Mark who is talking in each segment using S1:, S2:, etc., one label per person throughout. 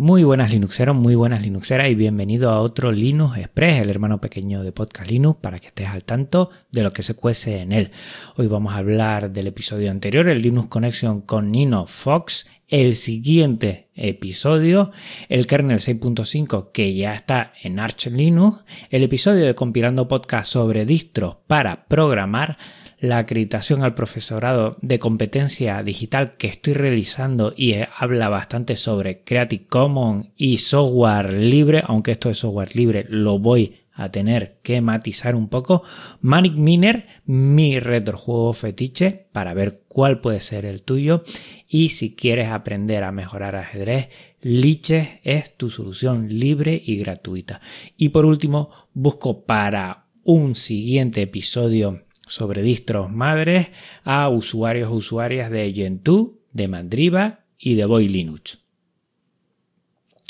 S1: Muy buenas Linuxeros, muy buenas Linuxeras y bienvenido a otro Linux Express, el hermano pequeño de Podcast Linux, para que estés al tanto de lo que se cuece en él. Hoy vamos a hablar del episodio anterior, el Linux Connection con Nino Fox, el siguiente episodio, el kernel 6.5 que ya está en Arch Linux, el episodio de compilando podcast sobre distros para programar, la acreditación al profesorado de competencia digital que estoy realizando y habla bastante sobre Creative Commons y software libre, aunque esto de software libre lo voy a tener que matizar un poco. Manic Miner, mi retrojuego fetiche, para ver cuál puede ser el tuyo. Y si quieres aprender a mejorar ajedrez, Liches es tu solución libre y gratuita. Y por último, busco para un siguiente episodio sobre distros madres a usuarios usuarias de Gentoo, de Mandriva y de Boy Linux.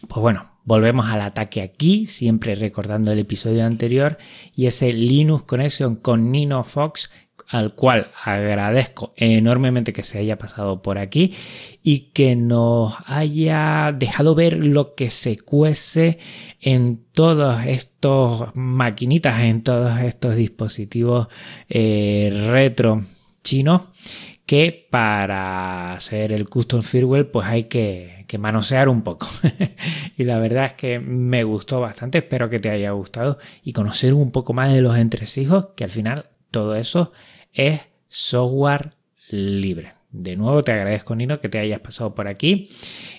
S1: Pues bueno, volvemos al ataque aquí, siempre recordando el episodio anterior y ese Linux Connection con Nino Fox al cual agradezco enormemente que se haya pasado por aquí y que nos haya dejado ver lo que se cuece en todos estos maquinitas, en todos estos dispositivos eh, retro chinos que para hacer el custom firmware pues hay que, que manosear un poco. Y la verdad es que me gustó bastante espero que te haya gustado y conocer un poco más de los entresijos que al final todo eso es software libre. De nuevo te agradezco Nino que te hayas pasado por aquí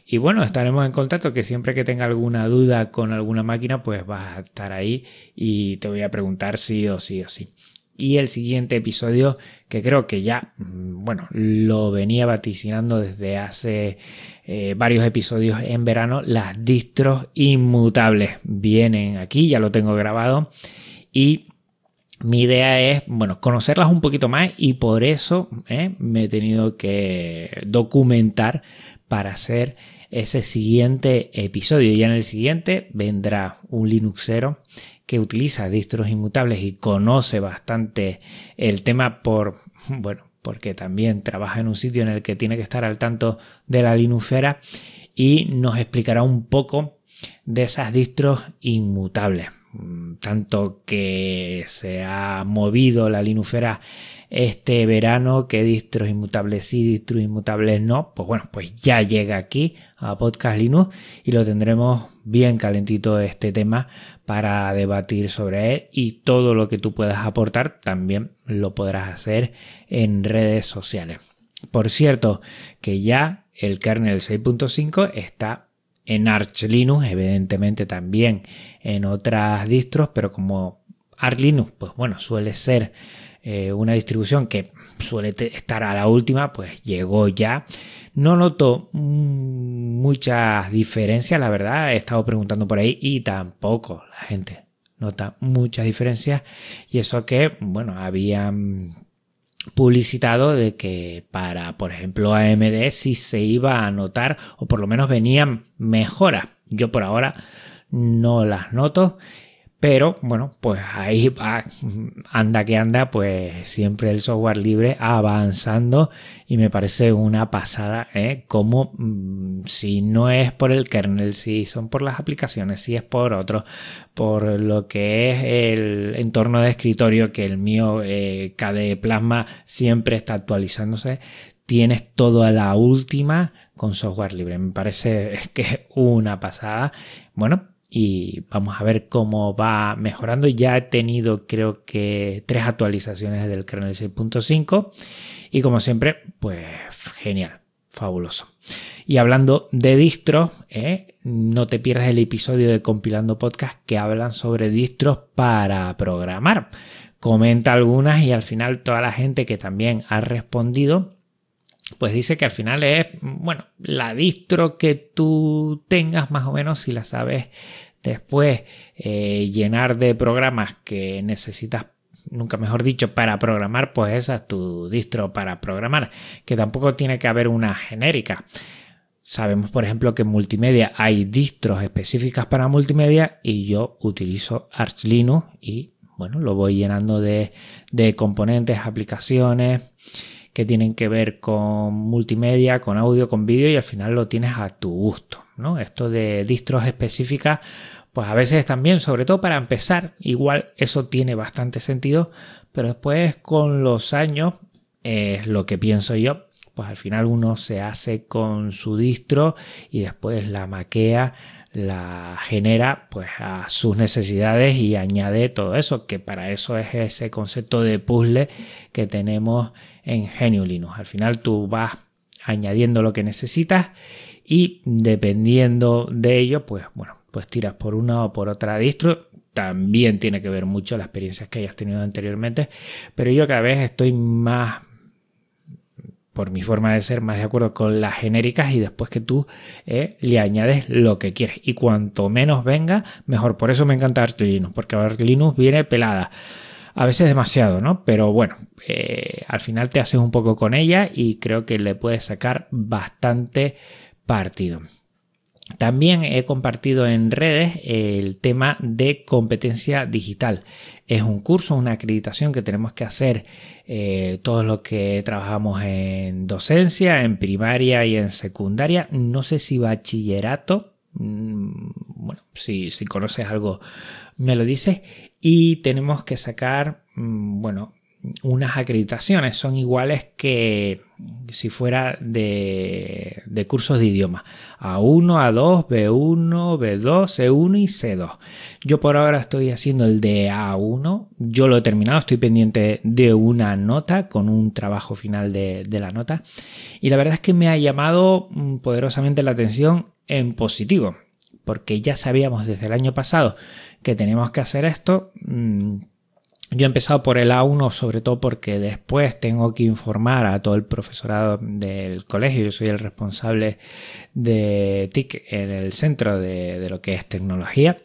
S1: y bueno estaremos en contacto que siempre que tenga alguna duda con alguna máquina pues vas a estar ahí y te voy a preguntar sí o sí o sí. Y el siguiente episodio que creo que ya mm, bueno lo venía vaticinando desde hace eh, varios episodios en verano las distros inmutables vienen aquí ya lo tengo grabado y mi idea es, bueno, conocerlas un poquito más y por eso eh, me he tenido que documentar para hacer ese siguiente episodio. Y en el siguiente vendrá un Linuxero que utiliza distros inmutables y conoce bastante el tema por, bueno, porque también trabaja en un sitio en el que tiene que estar al tanto de la Linuxera y nos explicará un poco de esas distros inmutables. Mm, tanto que se ha movido la linufera este verano, que distros inmutables sí, distros inmutables no, pues bueno, pues ya llega aquí a Podcast Linux y lo tendremos bien calentito este tema para debatir sobre él y todo lo que tú puedas aportar también lo podrás hacer en redes sociales. Por cierto, que ya el kernel 6.5 está en Arch Linux, evidentemente también en otras distros, pero como Arch Linux, pues bueno, suele ser eh, una distribución que suele estar a la última, pues llegó ya. No noto muchas diferencias, la verdad, he estado preguntando por ahí y tampoco la gente nota muchas diferencias y eso que, bueno, habían publicitado de que para, por ejemplo, AMD sí se iba a notar o por lo menos venían mejoras. Yo por ahora no las noto pero bueno, pues ahí va, anda que anda, pues siempre el software libre avanzando y me parece una pasada, ¿eh? Como mm, si no es por el kernel, si son por las aplicaciones, si es por otro, por lo que es el entorno de escritorio, que el mío eh, Plasma siempre está actualizándose, tienes todo a la última con software libre. Me parece que es una pasada. Bueno, y vamos a ver cómo va mejorando. Ya he tenido creo que tres actualizaciones del kernel 6.5 y como siempre, pues genial, fabuloso. Y hablando de distros, ¿eh? no te pierdas el episodio de Compilando Podcast que hablan sobre distros para programar. Comenta algunas y al final toda la gente que también ha respondido pues dice que al final es, bueno, la distro que tú tengas más o menos, si la sabes después eh, llenar de programas que necesitas nunca mejor dicho, para programar, pues esa es tu distro para programar, que tampoco tiene que haber una genérica. Sabemos, por ejemplo, que en multimedia hay distros específicas para multimedia y yo utilizo Arch Linux y, bueno, lo voy llenando de, de componentes, aplicaciones, que tienen que ver con multimedia, con audio, con vídeo y al final lo tienes a tu gusto. ¿no? Esto de distros específicas, pues a veces también, sobre todo para empezar, igual eso tiene bastante sentido, pero después con los años, es lo que pienso yo, pues al final uno se hace con su distro y después la maquea la genera pues a sus necesidades y añade todo eso, que para eso es ese concepto de puzzle que tenemos en GNU Linux. Al final tú vas añadiendo lo que necesitas y dependiendo de ello, pues bueno, pues tiras por una o por otra distro. También tiene que ver mucho las experiencias que hayas tenido anteriormente, pero yo cada vez estoy más por mi forma de ser, más de acuerdo con las genéricas y después que tú eh, le añades lo que quieres. Y cuanto menos venga, mejor. Por eso me encanta Arch porque Arch viene pelada. A veces demasiado, ¿no? Pero bueno, eh, al final te haces un poco con ella y creo que le puedes sacar bastante partido. También he compartido en redes el tema de competencia digital. Es un curso, una acreditación que tenemos que hacer eh, todos los que trabajamos en docencia, en primaria y en secundaria. No sé si bachillerato. Mm, bueno, si, si conoces algo, me lo dices. Y tenemos que sacar, mm, bueno, unas acreditaciones son iguales que si fuera de, cursos de idioma. A1, A2, B1, B2, C1 y C2. Yo por ahora estoy haciendo el de A1. Yo lo he terminado, estoy pendiente de una nota con un trabajo final de, de la nota. Y la verdad es que me ha llamado mm, poderosamente la atención en positivo. Porque ya sabíamos desde el año pasado que tenemos que hacer esto mm, yo he empezado por el A1 sobre todo porque después tengo que informar a todo el profesorado del colegio. Yo soy el responsable de TIC en el centro de, lo que es tecnología.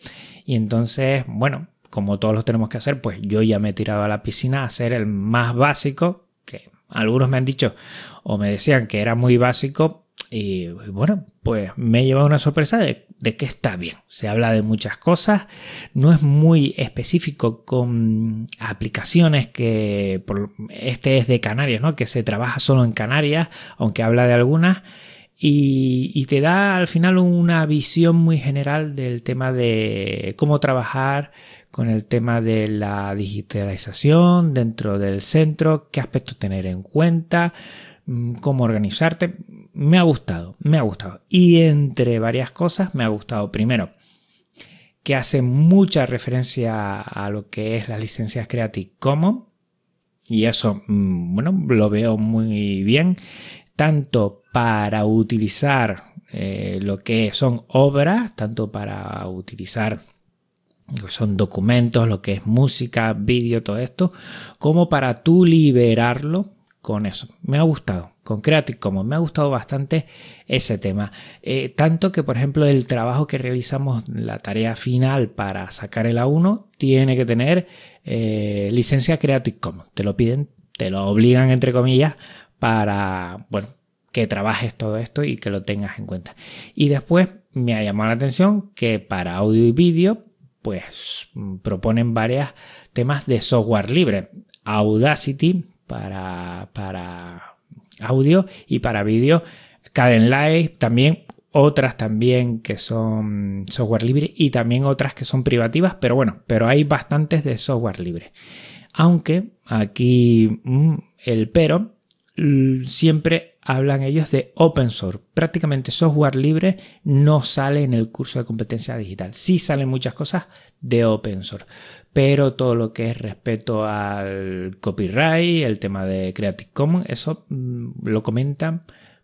S1: Y entonces, bueno, como todos lo tenemos que hacer, pues yo ya me he tirado a la piscina a hacer el más básico, que algunos me han dicho o me decían que era muy básico, y bueno, pues me he llevado una sorpresa de, que está bien. Se habla de muchas cosas, no es muy específico con aplicaciones que este es de Canarias, ¿no? Que se trabaja solo en Canarias, aunque habla de algunas. Y, y, te da al final una visión muy general del tema de cómo trabajar con el tema de la digitalización dentro del centro, qué aspectos tener en cuenta, mm, cómo organizarte me ha gustado, me ha gustado. Y entre varias cosas me ha gustado, primero, que hace mucha referencia a lo que es las licencias Creative Commons. Y eso, mm, bueno, lo veo muy bien, tanto para utilizar eh, lo que son obras, tanto para utilizar lo que son documentos, lo que es música, vídeo, todo esto, como para tú liberarlo con eso. Me ha gustado. Con Creative Commons me ha gustado bastante ese tema. Eh, tanto que, por ejemplo, el trabajo que realizamos, la tarea final para sacar el A1, tiene que tener eh, licencia Creative Commons. Te lo piden, te lo obligan, entre comillas, para, bueno, que trabajes todo esto y que lo tengas en cuenta. Y después me ha llamado la atención que para audio y vídeo, pues proponen varios temas de software libre. Audacity para, para audio y para vídeo. Live también, otras también que son software libre y también otras que son privativas, pero bueno, pero hay bastantes de software libre. Aunque aquí mm, el pero siempre hablan ellos de open source. Prácticamente software libre no sale en el curso de competencia digital. Sí salen muchas cosas de open source pero todo lo que es respeto al copyright, el tema de Creative Commons, eso mm, lo comentan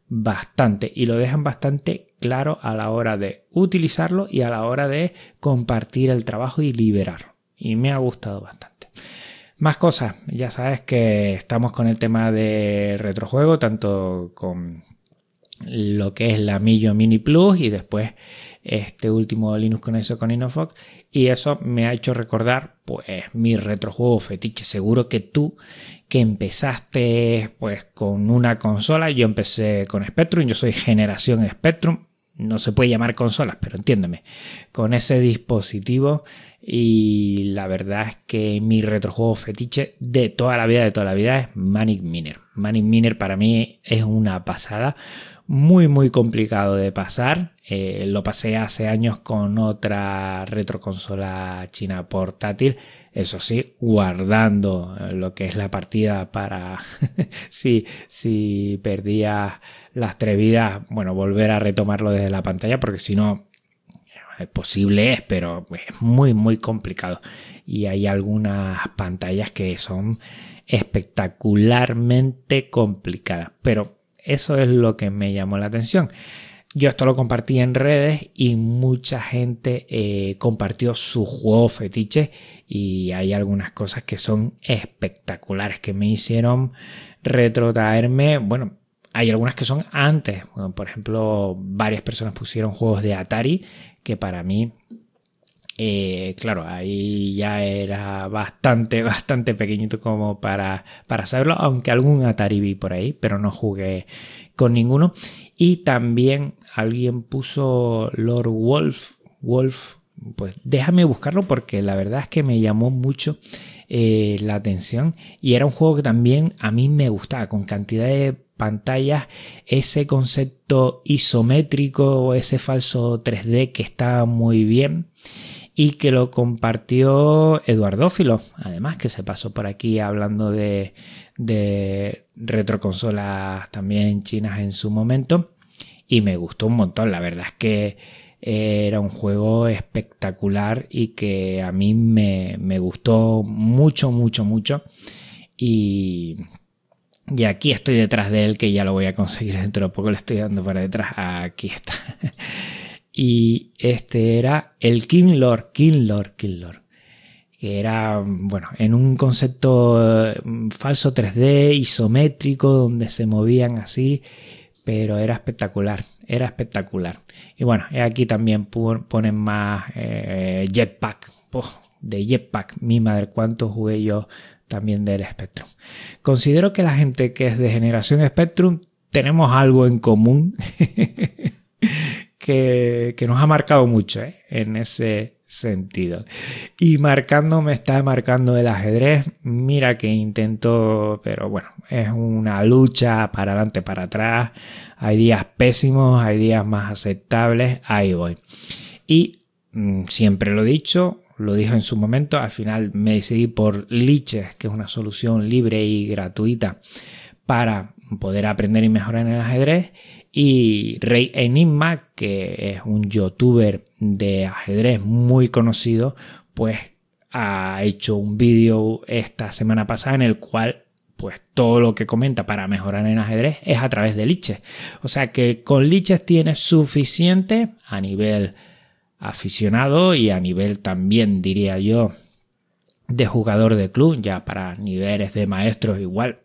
S1: bastante y lo dejan bastante claro a la hora de utilizarlo y a la hora de compartir el trabajo y liberarlo. Y me ha gustado bastante. Más cosas, ya sabes que estamos con el tema de retrojuego, tanto con lo que es la Millo Mini Plus y después este último Linux con eso con Innofox. Y eso me ha hecho recordar pues mi retrojuego fetiche. Seguro que tú que empezaste pues con una consola. Yo empecé con Spectrum. Yo soy generación Spectrum no se puede llamar consolas pero entiéndeme con ese dispositivo y la verdad es que mi retrojuego fetiche de toda la vida de toda la vida es Manic Miner. Manic Miner para mí es una pasada muy muy complicado de pasar Eh, lo pasé hace años con otra retroconsola china portátil, eso sí, guardando lo que es la partida para si, si perdía las tres vidas, bueno, volver a retomarlo desde la pantalla, porque si no, posible es, pero es muy, muy complicado. Y hay algunas pantallas que son espectacularmente complicadas, pero eso es lo que me llamó la atención. Yo esto lo compartí en redes y mucha gente eh, compartió su juego fetiche y hay algunas cosas que son espectaculares que me hicieron retrotraerme. Bueno, hay algunas que son antes. por ejemplo, varias personas pusieron juegos de Atari que para mí eh, claro, ahí ya era bastante, bastante pequeñito como para, para saberlo, aunque algún Atari vi por ahí, pero no jugué con ninguno. Y también alguien puso Lord Wolf, Wolf, pues déjame buscarlo porque la verdad es que me llamó mucho eh, la atención y era un juego que también a mí me gustaba, con cantidad de pantallas, ese concepto isométrico ese falso 3D que está muy bien y que lo compartió Eduardófilo, además que se pasó por aquí hablando de, retroconsolas también chinas en su momento. Y me gustó un montón, la verdad es que era un juego espectacular y que a mí me, me gustó mucho, mucho, mucho. Y, y aquí estoy detrás de él que ya lo voy a conseguir dentro de poco, le estoy dando para detrás, aquí está. y este era el King Lord, King Lord, King Lord. Que era, bueno, en un concepto eh, falso 3D, isométrico, donde se movían así, pero era espectacular, era espectacular. Y bueno, aquí también ponen más eh, Jetpack, de Jetpack, mi madre, cuánto jugué yo también del Spectrum. Considero que la gente que es de generación Spectrum tenemos algo en común que, nos ha marcado mucho ¿eh? en ese sentido. Y marcando me está marcando el ajedrez. Mira que intento, pero bueno, es una lucha para adelante, para atrás. Hay días pésimos, hay días más aceptables. Ahí voy. Y mm, siempre lo he dicho, lo dije en su momento, al final me decidí por Liches, que es una solución libre y gratuita para poder aprender y mejorar en el ajedrez y Rey Enigma, que es un youtuber de ajedrez muy conocido, pues ha hecho un vídeo esta semana pasada en el cual pues todo lo que comenta para mejorar en ajedrez es a través de Liches. O sea que con Liches tiene suficiente a nivel aficionado y a nivel también diría yo de jugador de club, ya para niveles de maestros igual,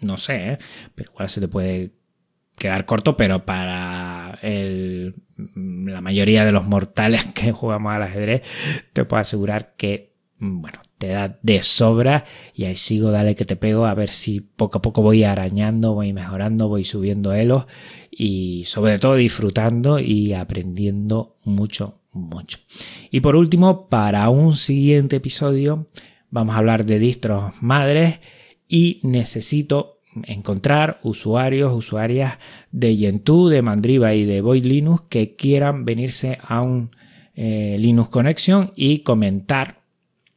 S1: no sé, ¿eh? pero igual se te puede quedar corto, pero para el, la mayoría de los mortales que jugamos al ajedrez, te puedo asegurar que, bueno, te da de sobra y ahí sigo, dale que te pego, a ver si poco a poco voy arañando, voy mejorando, voy subiendo elos y sobre todo disfrutando y aprendiendo mucho, mucho. Y por último, para un siguiente episodio, vamos a hablar de distros madres y necesito encontrar usuarios, usuarias de Gentoo, de Mandriva y de Void Linux que quieran venirse a un eh, Linux Connection y comentar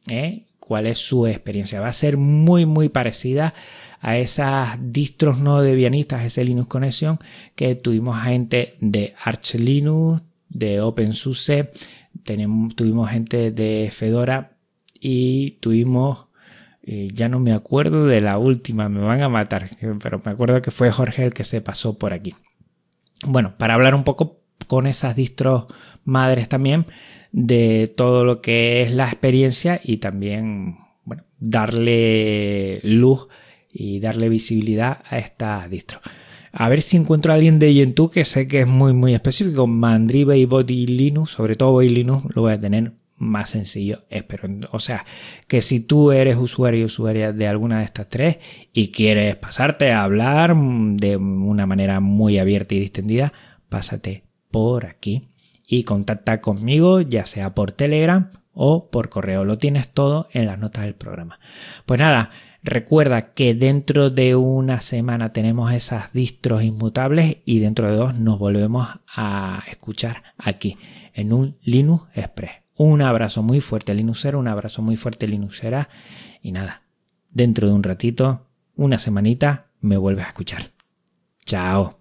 S1: eh, cuál es su experiencia. Va a ser muy, muy parecida a esas distros no debianistas, ese Linux Connection que tuvimos gente de Arch Linux, de OpenSUSE, tuvimos gente de Fedora y tuvimos eh, ya no me acuerdo de la última, me van a matar, pero me acuerdo que fue Jorge el que se pasó por aquí. Bueno, para hablar un poco con esas distros madres también de todo lo que es la experiencia y también bueno, darle luz y darle visibilidad a estas distros. A ver si encuentro a alguien de Gentoo que sé que es muy muy específico. Mandriva y Body Linux, sobre todo Body Linux, lo voy a tener más sencillo espero. O sea, que si tú eres usuario y usuaria de alguna de estas tres y quieres pasarte a hablar de una manera muy abierta y distendida, pásate por aquí y contacta conmigo, ya sea por Telegram o por correo. Lo tienes todo en las notas del programa. Pues nada, Recuerda que dentro de una semana tenemos esas distros inmutables y dentro de dos nos volvemos a escuchar aquí en un Linux Express. Un abrazo muy fuerte Linuxero, un abrazo muy fuerte Linuxera y nada, dentro de un ratito, una semanita, me vuelves a escuchar. Chao.